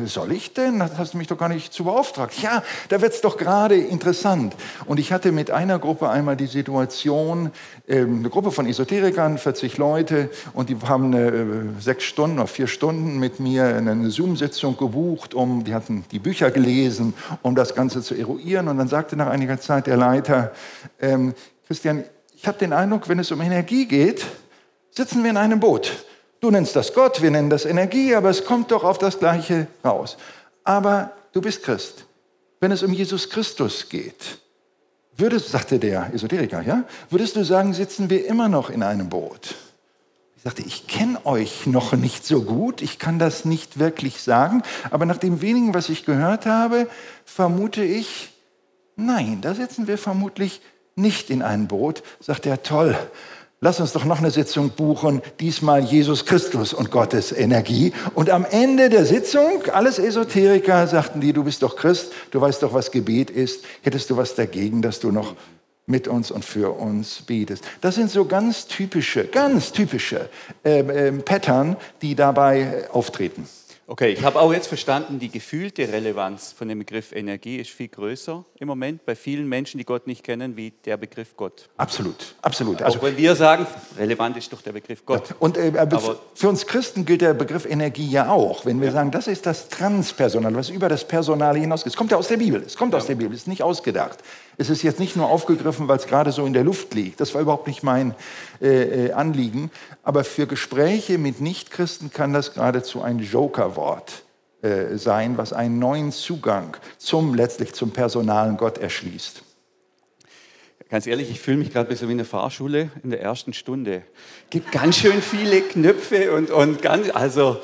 soll ich denn? Das hast du mich doch gar nicht zu beauftragt. Ja, da wird es doch gerade interessant. Und ich hatte mit einer Gruppe einmal die Situation, ähm, eine Gruppe von Esoterikern, 40 Leute, und die haben eine, äh, sechs Stunden oder vier Stunden mit mir eine Zoom-Sitzung gebucht, um, die hatten die Bücher gelesen, um das Ganze zu eruieren. Und dann sagte nach einiger Zeit der Leiter, ähm, Christian, ich habe den Eindruck, wenn es um Energie geht, sitzen wir in einem Boot. Du nennst das Gott, wir nennen das Energie, aber es kommt doch auf das Gleiche raus. Aber du bist Christ. Wenn es um Jesus Christus geht, würdest, sagte der Esoteriker, ja, würdest du sagen, sitzen wir immer noch in einem Boot? Ich sagte, ich kenne euch noch nicht so gut, ich kann das nicht wirklich sagen, aber nach dem wenigen, was ich gehört habe, vermute ich, nein, da sitzen wir vermutlich nicht in einem Boot. Sagt er, toll, lass uns doch noch eine Sitzung buchen, diesmal Jesus Christus und Gottes Energie. Und am Ende der Sitzung, alles Esoteriker, sagten die, du bist doch Christ, du weißt doch, was Gebet ist, hättest du was dagegen, dass du noch mit uns und für uns betest. Das sind so ganz typische, ganz typische äh, äh, Pattern, die dabei auftreten. Okay, ich habe auch jetzt verstanden, die gefühlte Relevanz von dem Begriff Energie ist viel größer im Moment bei vielen Menschen, die Gott nicht kennen, wie der Begriff Gott. Absolut, absolut. Also, auch wenn wir sagen, relevant ist doch der Begriff Gott. Und äh, Aber für uns Christen gilt der Begriff Energie ja auch. Wenn wir ja. sagen, das ist das Transpersonal, was über das Personale hinausgeht. Es kommt ja aus der Bibel. Es kommt ja. aus der Bibel. Es ist nicht ausgedacht. Es ist jetzt nicht nur aufgegriffen, weil es gerade so in der Luft liegt. Das war überhaupt nicht mein äh, äh Anliegen. Aber für Gespräche mit Nichtchristen kann das geradezu ein Jokerwort äh, sein, was einen neuen Zugang zum letztlich zum personalen Gott erschließt. Ganz ehrlich, ich fühle mich gerade ein bisschen wie eine Fahrschule in der ersten Stunde. Es gibt ganz schön viele Knöpfe und, und ganz, also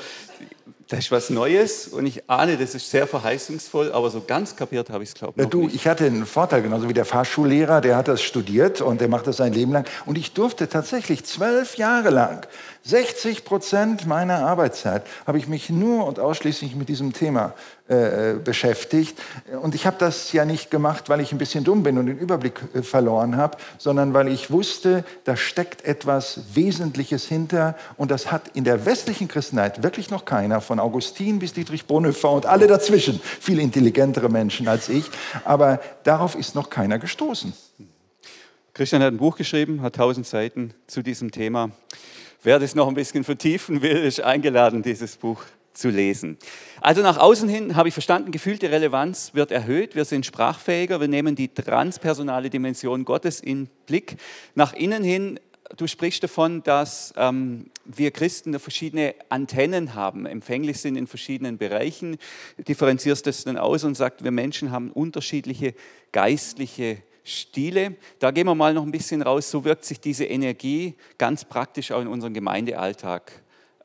das ist was Neues und ich ahne, das ist sehr verheißungsvoll, aber so ganz kapiert habe ich es, glaube ich. Du, nicht. ich hatte einen Vorteil, genauso wie der Fahrschullehrer, der hat das studiert und der macht das sein Leben lang. Und ich durfte tatsächlich zwölf Jahre lang 60 Prozent meiner Arbeitszeit habe ich mich nur und ausschließlich mit diesem Thema äh, beschäftigt. Und ich habe das ja nicht gemacht, weil ich ein bisschen dumm bin und den Überblick äh, verloren habe, sondern weil ich wusste, da steckt etwas Wesentliches hinter. Und das hat in der westlichen Christenheit wirklich noch keiner, von Augustin bis Dietrich Bonhoeffer und alle dazwischen, viel intelligentere Menschen als ich. Aber darauf ist noch keiner gestoßen. Christian hat ein Buch geschrieben, hat tausend Seiten zu diesem Thema. Wer das noch ein bisschen vertiefen will, ist eingeladen, dieses Buch zu lesen. Also nach außen hin habe ich verstanden, gefühlte Relevanz wird erhöht, wir sind sprachfähiger, wir nehmen die transpersonale Dimension Gottes in Blick. Nach innen hin, du sprichst davon, dass ähm, wir Christen verschiedene Antennen haben, empfänglich sind in verschiedenen Bereichen, differenzierst das dann aus und sagt, wir Menschen haben unterschiedliche geistliche Stile. Da gehen wir mal noch ein bisschen raus. So wirkt sich diese Energie ganz praktisch auch in unseren Gemeindealltag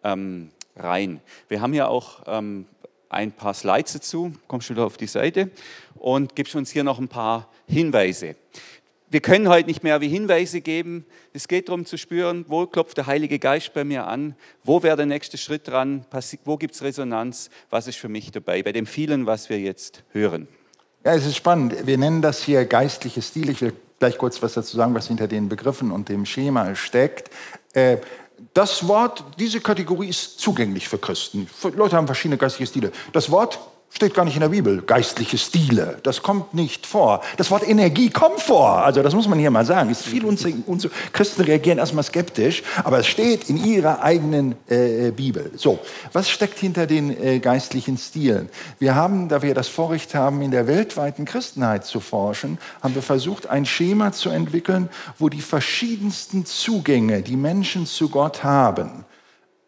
ähm, rein. Wir haben ja auch ähm, ein paar Slides dazu. Kommst du wieder auf die Seite und gibst uns hier noch ein paar Hinweise. Wir können heute nicht mehr wie Hinweise geben. Es geht darum zu spüren, wo klopft der Heilige Geist bei mir an, wo wäre der nächste Schritt dran, wo gibt es Resonanz, was ist für mich dabei, bei dem vielen, was wir jetzt hören. Ja, es ist spannend. Wir nennen das hier geistliche Stil. Ich will gleich kurz was dazu sagen, was hinter den Begriffen und dem Schema steckt. Äh, das Wort, diese Kategorie ist zugänglich für Christen. Leute haben verschiedene geistliche Stile. Das Wort Steht gar nicht in der Bibel. Geistliche Stile, das kommt nicht vor. Das Wort Energie kommt vor. Also das muss man hier mal sagen. Ist viel unzu Christen reagieren erstmal skeptisch, aber es steht in ihrer eigenen äh, Bibel. So, was steckt hinter den äh, geistlichen Stilen? Wir haben, da wir das Vorrecht haben, in der weltweiten Christenheit zu forschen, haben wir versucht, ein Schema zu entwickeln, wo die verschiedensten Zugänge, die Menschen zu Gott haben,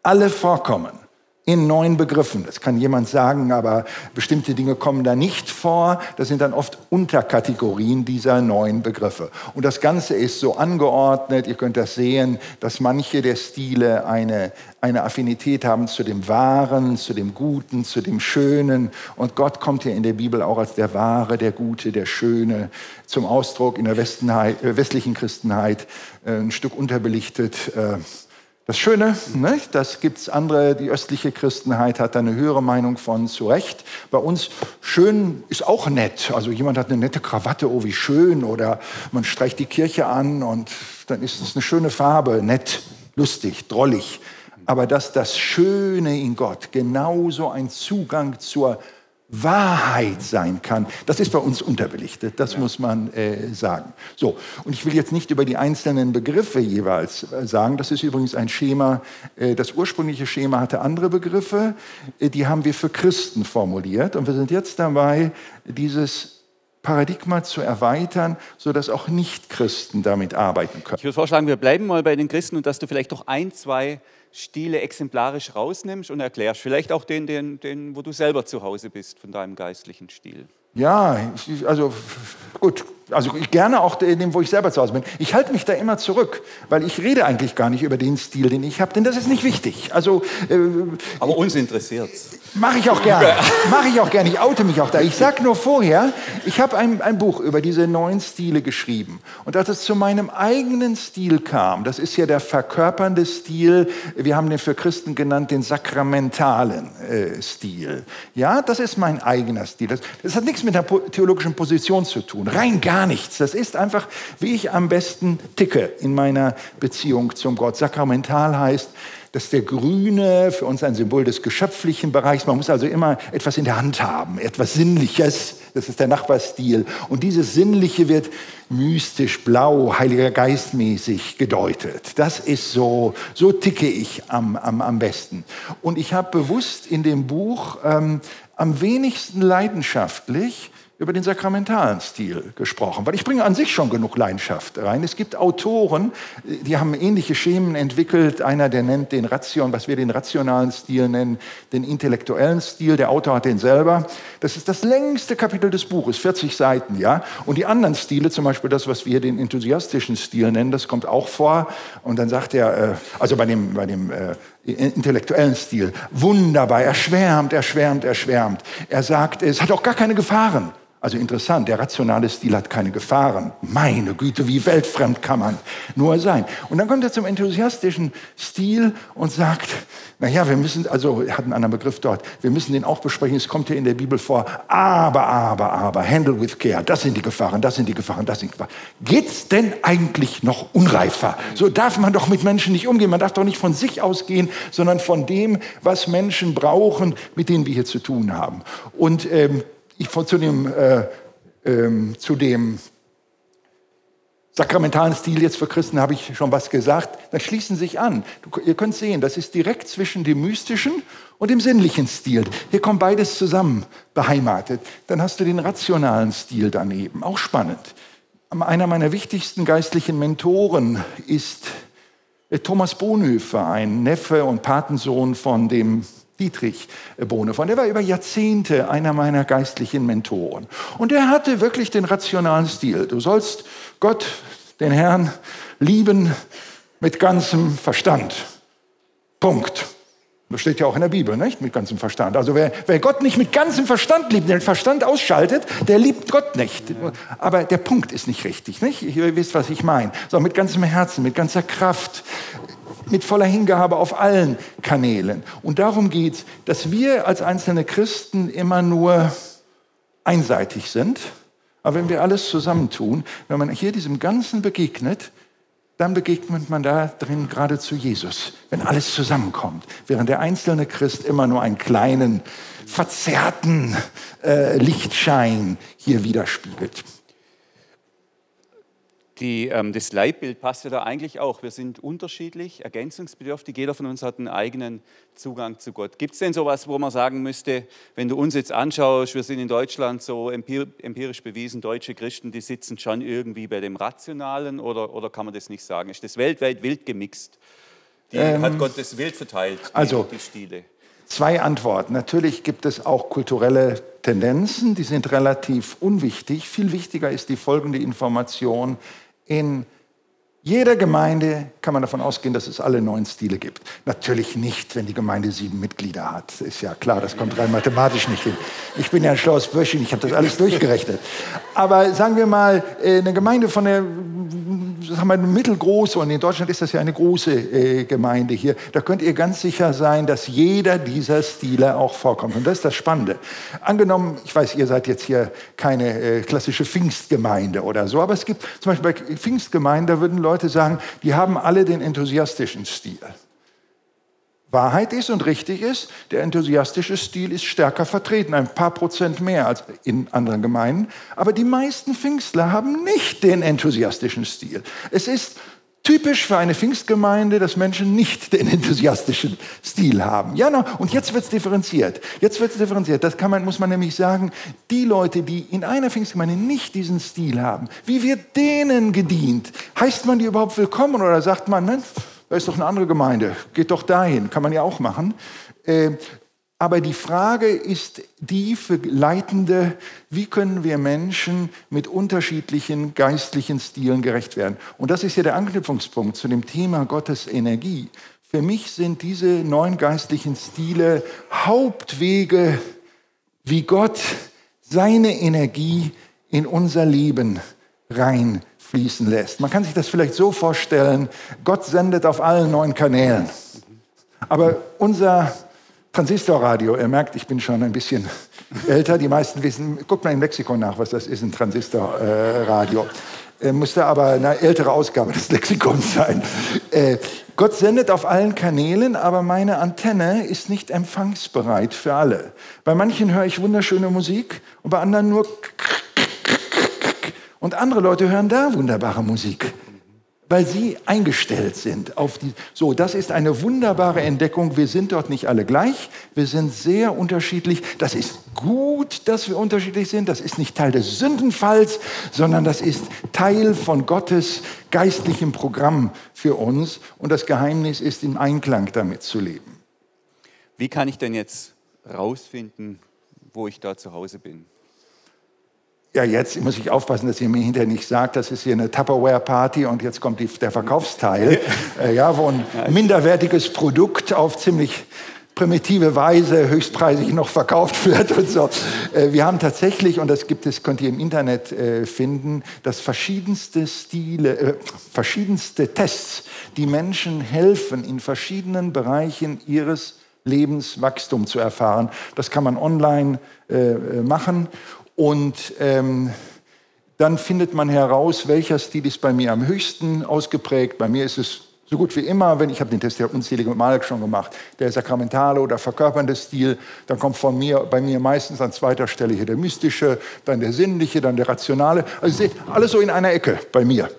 alle vorkommen in neuen Begriffen. Das kann jemand sagen, aber bestimmte Dinge kommen da nicht vor. Das sind dann oft Unterkategorien dieser neuen Begriffe. Und das Ganze ist so angeordnet, ihr könnt das sehen, dass manche der Stile eine, eine Affinität haben zu dem Wahren, zu dem Guten, zu dem Schönen. Und Gott kommt hier in der Bibel auch als der Wahre, der Gute, der Schöne zum Ausdruck in der äh, westlichen Christenheit, äh, ein Stück unterbelichtet äh, das Schöne, ne, das gibt es andere, die östliche Christenheit hat da eine höhere Meinung von, zu Recht. Bei uns, schön ist auch nett. Also jemand hat eine nette Krawatte, oh wie schön. Oder man streicht die Kirche an und dann ist es eine schöne Farbe, nett, lustig, drollig. Aber dass das Schöne in Gott genauso ein Zugang zur Wahrheit sein kann, das ist bei uns unterbelichtet, das ja. muss man äh, sagen. So, und ich will jetzt nicht über die einzelnen Begriffe jeweils äh, sagen, das ist übrigens ein Schema, äh, das ursprüngliche Schema hatte andere Begriffe, äh, die haben wir für Christen formuliert und wir sind jetzt dabei, dieses Paradigma zu erweitern, sodass auch Nichtchristen damit arbeiten können. Ich würde vorschlagen, wir bleiben mal bei den Christen und dass du vielleicht doch ein, zwei Stile exemplarisch rausnimmst und erklärst. Vielleicht auch den, den, den, wo du selber zu Hause bist von deinem geistlichen Stil. Ja, also gut, also gerne auch dem, wo ich selber zu Hause bin. Ich halte mich da immer zurück, weil ich rede eigentlich gar nicht über den Stil, den ich habe, denn das ist nicht wichtig. Also, äh, Aber uns interessiert es. Mache ich auch gerne. Mache ich auch gerne. Ich oute mich auch da. Ich sage nur vorher, ich habe ein, ein Buch über diese neuen Stile geschrieben. Und als es zu meinem eigenen Stil kam, das ist ja der verkörpernde Stil, wir haben den für Christen genannt, den sakramentalen äh, Stil. Ja, das ist mein eigener Stil. Das, das hat nichts mit der theologischen Position zu tun. Rein gar gar nichts. Das ist einfach, wie ich am besten ticke in meiner Beziehung zum Gott. Sakramental heißt, dass der Grüne für uns ein Symbol des geschöpflichen Bereichs. Man muss also immer etwas in der Hand haben, etwas Sinnliches. Das ist der Nachbarstil. Und dieses Sinnliche wird mystisch, blau, Heiliger Geistmäßig gedeutet. Das ist so, so ticke ich am, am, am besten. Und ich habe bewusst in dem Buch ähm, am wenigsten leidenschaftlich über den sakramentalen Stil gesprochen, weil ich bringe an sich schon genug Leidenschaft rein. Es gibt Autoren, die haben ähnliche Schemen entwickelt. Einer, der nennt den Ration, was wir den rationalen Stil nennen, den intellektuellen Stil. Der Autor hat den selber. Das ist das längste Kapitel des Buches, 40 Seiten, ja. Und die anderen Stile, zum Beispiel das, was wir den enthusiastischen Stil nennen, das kommt auch vor. Und dann sagt er, äh, also bei dem, bei dem äh, intellektuellen Stil, wunderbar, er schwärmt, er schwärmt, er schwärmt. Er sagt, es hat auch gar keine Gefahren. Also interessant, der rationale Stil hat keine Gefahren. Meine Güte, wie weltfremd kann man nur sein. Und dann kommt er zum enthusiastischen Stil und sagt, na ja, wir müssen, also er hat einen anderen Begriff dort, wir müssen den auch besprechen, es kommt hier in der Bibel vor, aber, aber, aber, handle with care, das sind die Gefahren, das sind die Gefahren, das sind die Gefahren. Geht's denn eigentlich noch unreifer? So darf man doch mit Menschen nicht umgehen, man darf doch nicht von sich ausgehen, sondern von dem, was Menschen brauchen, mit denen wir hier zu tun haben. Und ähm, ich, zu dem, äh, ähm, zu dem sakramentalen Stil jetzt für Christen habe ich schon was gesagt. Dann schließen sich an. Du, ihr könnt sehen, das ist direkt zwischen dem mystischen und dem sinnlichen Stil. Hier kommt beides zusammen beheimatet. Dann hast du den rationalen Stil daneben. Auch spannend. Einer meiner wichtigsten geistlichen Mentoren ist äh, Thomas Bonhoeffer, ein Neffe und Patensohn von dem Dietrich Bonhoeffer. Der war über Jahrzehnte einer meiner geistlichen Mentoren. Und er hatte wirklich den rationalen Stil. Du sollst Gott, den Herrn, lieben mit ganzem Verstand. Punkt. Das steht ja auch in der Bibel, nicht? Mit ganzem Verstand. Also wer, wer Gott nicht mit ganzem Verstand liebt, den Verstand ausschaltet, der liebt Gott nicht. Aber der Punkt ist nicht richtig, nicht? Ihr wisst, was ich meine. So, mit ganzem Herzen, mit ganzer Kraft, mit voller Hingabe auf allen Kanälen. Und darum geht es, dass wir als einzelne Christen immer nur einseitig sind. Aber wenn wir alles zusammentun, wenn man hier diesem Ganzen begegnet, dann begegnet man da drin gerade zu Jesus, wenn alles zusammenkommt, während der einzelne Christ immer nur einen kleinen, verzerrten äh, Lichtschein hier widerspiegelt. Die, ähm, das Leibbild passt ja da eigentlich auch. Wir sind unterschiedlich, ergänzungsbedürftig. Jeder von uns hat einen eigenen Zugang zu Gott. Gibt es denn sowas, wo man sagen müsste, wenn du uns jetzt anschaust, wir sind in Deutschland so empirisch bewiesen, deutsche Christen, die sitzen schon irgendwie bei dem Rationalen oder, oder kann man das nicht sagen? Ist das weltweit wild gemixt? Die, ähm, hat Gott das wild verteilt, die, also, die Stile? Zwei Antworten. Natürlich gibt es auch kulturelle Tendenzen, die sind relativ unwichtig. Viel wichtiger ist die folgende Information. In jeder Gemeinde kann man davon ausgehen, dass es alle neun Stile gibt. Natürlich nicht, wenn die Gemeinde sieben Mitglieder hat. Ist ja klar, das kommt rein mathematisch nicht hin. Ich bin ja ein schlaues Böschchen, ich habe das alles durchgerechnet. Aber sagen wir mal, äh, eine Gemeinde von der sagen wir, mittelgroße, und in Deutschland ist das ja eine große äh, Gemeinde hier, da könnt ihr ganz sicher sein, dass jeder dieser Stile auch vorkommt. Und das ist das Spannende. Angenommen, ich weiß, ihr seid jetzt hier keine äh, klassische Pfingstgemeinde oder so, aber es gibt zum Beispiel bei Pfingstgemeinden, da würden Leute Leute sagen, die haben alle den enthusiastischen Stil. Wahrheit ist und richtig ist, der enthusiastische Stil ist stärker vertreten, ein paar Prozent mehr als in anderen Gemeinden. Aber die meisten Pfingstler haben nicht den enthusiastischen Stil. Es ist Typisch für eine Pfingstgemeinde, dass Menschen nicht den enthusiastischen Stil haben. Ja, und jetzt wird's differenziert. Jetzt wird's differenziert. Das kann man, muss man nämlich sagen, die Leute, die in einer Pfingstgemeinde nicht diesen Stil haben, wie wird denen gedient? Heißt man die überhaupt willkommen oder sagt man, ne, da ist doch eine andere Gemeinde, geht doch dahin, kann man ja auch machen. Äh, aber die Frage ist die für Leitende, wie können wir Menschen mit unterschiedlichen geistlichen Stilen gerecht werden? Und das ist ja der Anknüpfungspunkt zu dem Thema Gottes Energie. Für mich sind diese neuen geistlichen Stile Hauptwege, wie Gott seine Energie in unser Leben reinfließen lässt. Man kann sich das vielleicht so vorstellen, Gott sendet auf allen neuen Kanälen. Aber unser Transistorradio, ihr merkt, ich bin schon ein bisschen älter. Die meisten wissen, guckt mal im Lexikon nach, was das ist, ein Transistorradio. Äh, musste aber eine ältere Ausgabe des Lexikons sein. Äh, Gott sendet auf allen Kanälen, aber meine Antenne ist nicht empfangsbereit für alle. Bei manchen höre ich wunderschöne Musik und bei anderen nur und andere Leute hören da wunderbare Musik weil sie eingestellt sind auf die. So, das ist eine wunderbare Entdeckung. Wir sind dort nicht alle gleich. Wir sind sehr unterschiedlich. Das ist gut, dass wir unterschiedlich sind. Das ist nicht Teil des Sündenfalls, sondern das ist Teil von Gottes geistlichem Programm für uns. Und das Geheimnis ist, im Einklang damit zu leben. Wie kann ich denn jetzt rausfinden, wo ich da zu Hause bin? Ja, jetzt muss ich aufpassen, dass ihr mir hinterher nicht sagt, das ist hier eine Tupperware-Party und jetzt kommt die, der Verkaufsteil, äh, ja, wo ein minderwertiges Produkt auf ziemlich primitive Weise höchstpreisig noch verkauft wird und so. Äh, wir haben tatsächlich, und das gibt es, könnt ihr im Internet äh, finden, dass verschiedenste Stile, äh, verschiedenste Tests, die Menschen helfen, in verschiedenen Bereichen ihres Lebenswachstum zu erfahren. Das kann man online äh, machen und ähm, dann findet man heraus, welcher Stil ist bei mir am höchsten ausgeprägt. Bei mir ist es so gut wie immer, wenn ich habe den Test ja unzählige Male schon gemacht, der sakramentale oder verkörpernde Stil, dann kommt von mir, bei mir meistens an zweiter Stelle hier der mystische, dann der sinnliche, dann der rationale. Also seht, alles so in einer Ecke bei mir.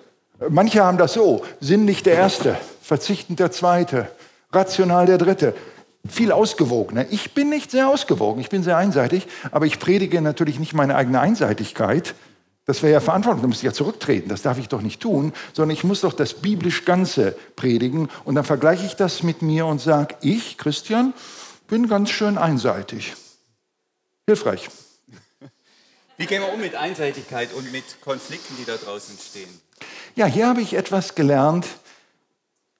Manche haben das so, sinnlich der erste, verzichtend der zweite, rational der dritte viel ausgewogener. Ich bin nicht sehr ausgewogen, ich bin sehr einseitig, aber ich predige natürlich nicht meine eigene Einseitigkeit. Das wäre ja Verantwortung, da müsste ich ja zurücktreten, das darf ich doch nicht tun, sondern ich muss doch das biblisch Ganze predigen und dann vergleiche ich das mit mir und sage, ich, Christian, bin ganz schön einseitig. Hilfreich. Wie gehen wir um mit Einseitigkeit und mit Konflikten, die da draußen stehen? Ja, hier habe ich etwas gelernt.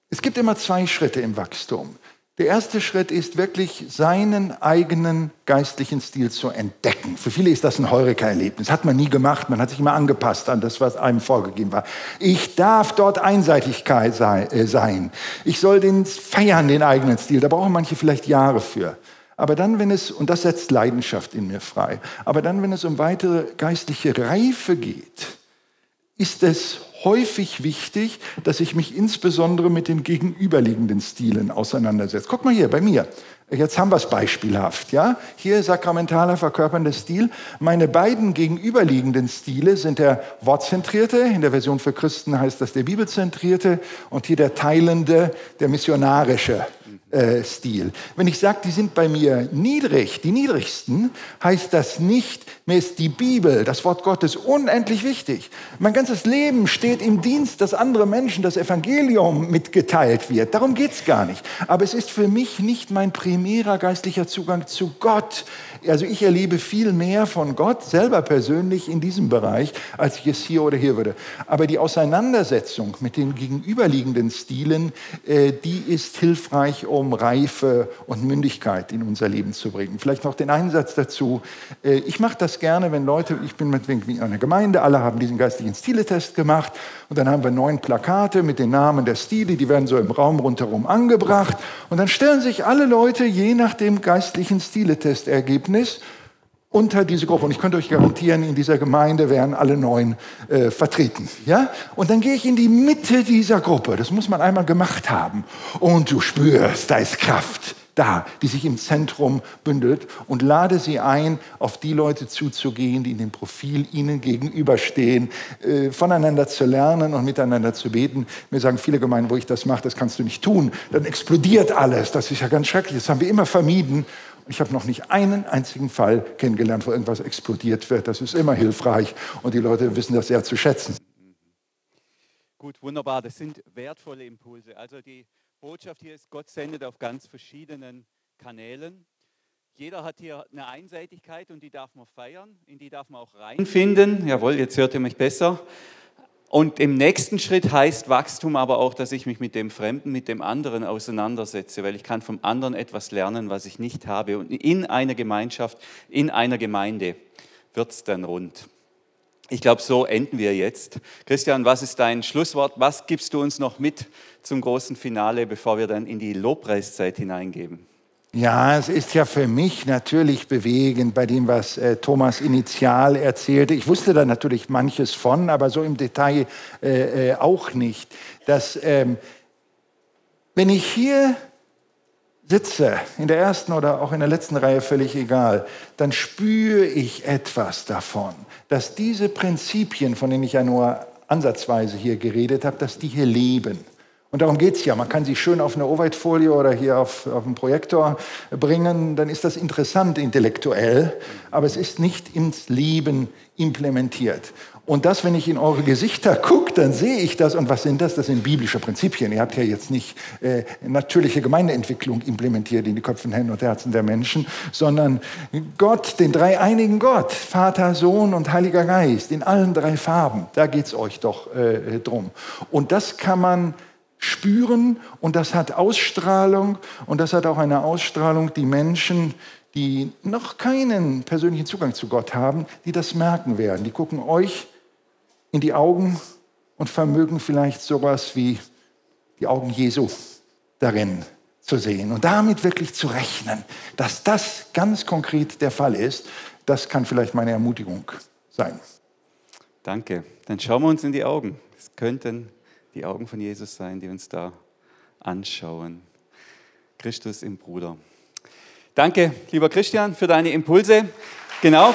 Es gibt immer zwei Schritte im Wachstum. Der erste Schritt ist wirklich seinen eigenen geistlichen Stil zu entdecken. Für viele ist das ein Heureka-Erlebnis. Hat man nie gemacht. Man hat sich immer angepasst an das, was einem vorgegeben war. Ich darf dort Einseitigkeit äh, sein. Ich soll den feiern, den eigenen Stil. Da brauchen manche vielleicht Jahre für. Aber dann, wenn es, und das setzt Leidenschaft in mir frei, aber dann, wenn es um weitere geistliche Reife geht, ist es häufig wichtig, dass ich mich insbesondere mit den gegenüberliegenden Stilen auseinandersetze. Guck mal hier bei mir. Jetzt haben wir es beispielhaft. Ja? Hier sakramentaler verkörpernder Stil. Meine beiden gegenüberliegenden Stile sind der wortzentrierte, in der Version für Christen heißt das der bibelzentrierte, und hier der teilende, der missionarische äh, Stil. Wenn ich sage, die sind bei mir niedrig, die niedrigsten, heißt das nicht, mir ist die Bibel, das Wort Gottes, unendlich wichtig. Mein ganzes Leben steht im Dienst, dass andere Menschen das Evangelium mitgeteilt wird. Darum geht es gar nicht. Aber es ist für mich nicht mein primärer geistlicher Zugang zu Gott. Also ich erlebe viel mehr von Gott selber persönlich in diesem Bereich, als ich es hier oder hier würde. Aber die Auseinandersetzung mit den gegenüberliegenden Stilen, äh, die ist hilfreich, um Reife und Mündigkeit in unser Leben zu bringen. Vielleicht noch den Einsatz dazu. Äh, ich mache das gerne, wenn Leute, ich bin mit einer Gemeinde, alle haben diesen geistlichen Stiletest gemacht und dann haben wir neun Plakate mit den Namen der Stile, die werden so im Raum rundherum angebracht und dann stellen sich alle Leute je nach dem geistlichen Stiletestergebnis unter diese Gruppe. Und ich könnte euch garantieren, in dieser Gemeinde wären alle neun äh, vertreten. Ja? Und dann gehe ich in die Mitte dieser Gruppe. Das muss man einmal gemacht haben. Und du spürst, da ist Kraft da, die sich im Zentrum bündelt und lade sie ein, auf die Leute zuzugehen, die in dem Profil ihnen gegenüberstehen, äh, voneinander zu lernen und miteinander zu beten. Mir sagen viele Gemeinden, wo ich das mache, das kannst du nicht tun. Dann explodiert alles. Das ist ja ganz schrecklich. Das haben wir immer vermieden. Ich habe noch nicht einen einzigen Fall kennengelernt, wo irgendwas explodiert wird. Das ist immer hilfreich und die Leute wissen das sehr zu schätzen. Gut, wunderbar. Das sind wertvolle Impulse. Also die Botschaft hier ist, Gott sendet auf ganz verschiedenen Kanälen. Jeder hat hier eine Einseitigkeit und die darf man feiern, in die darf man auch reinfinden. Jawohl, jetzt hört ihr mich besser. Und im nächsten Schritt heißt Wachstum aber auch, dass ich mich mit dem Fremden, mit dem anderen auseinandersetze, weil ich kann vom anderen etwas lernen, was ich nicht habe. Und in einer Gemeinschaft, in einer Gemeinde wird es dann rund. Ich glaube, so enden wir jetzt. Christian, was ist dein Schlusswort? Was gibst du uns noch mit zum großen Finale, bevor wir dann in die Lobpreiszeit hineingeben? Ja, es ist ja für mich natürlich bewegend bei dem, was äh, Thomas initial erzählte. Ich wusste da natürlich manches von, aber so im Detail äh, äh, auch nicht. Dass, ähm, wenn ich hier sitze, in der ersten oder auch in der letzten Reihe, völlig egal, dann spüre ich etwas davon, dass diese Prinzipien, von denen ich ja nur ansatzweise hier geredet habe, dass die hier leben. Und darum geht es ja. Man kann sie schön auf eine Overhead-Folie oder hier auf, auf einen Projektor bringen, dann ist das interessant intellektuell, aber es ist nicht ins Leben implementiert. Und das, wenn ich in eure Gesichter gucke, dann sehe ich das. Und was sind das? Das sind biblische Prinzipien. Ihr habt ja jetzt nicht äh, natürliche Gemeindeentwicklung implementiert in die Köpfe, Hände und Herzen der Menschen, sondern Gott, den dreieinigen Gott, Vater, Sohn und Heiliger Geist, in allen drei Farben. Da geht es euch doch äh, drum. Und das kann man spüren und das hat Ausstrahlung und das hat auch eine Ausstrahlung, die Menschen, die noch keinen persönlichen Zugang zu Gott haben, die das merken werden. Die gucken euch in die Augen und vermögen vielleicht sowas wie die Augen Jesu darin zu sehen und damit wirklich zu rechnen, dass das ganz konkret der Fall ist. Das kann vielleicht meine Ermutigung sein. Danke. Dann schauen wir uns in die Augen. Es könnten die Augen von Jesus sein, die uns da anschauen. Christus im Bruder. Danke, lieber Christian, für deine Impulse. Genau.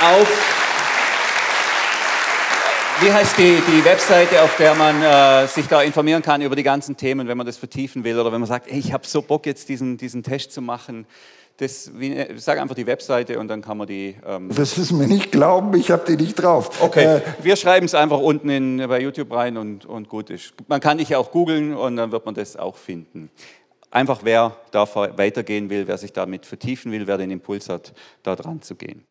Auf wie heißt die, die Webseite, auf der man äh, sich da informieren kann über die ganzen Themen, wenn man das vertiefen will oder wenn man sagt, hey, ich habe so Bock jetzt diesen, diesen Test zu machen? Das, wie, sag einfach die Webseite und dann kann man die. Ähm das ist mir nicht glauben, ich habe die nicht drauf. Okay, äh, wir schreiben es einfach unten in, bei YouTube rein und, und gut ist. Man kann dich ja auch googeln und dann wird man das auch finden. Einfach wer da weitergehen will, wer sich damit vertiefen will, wer den Impuls hat, da dran zu gehen.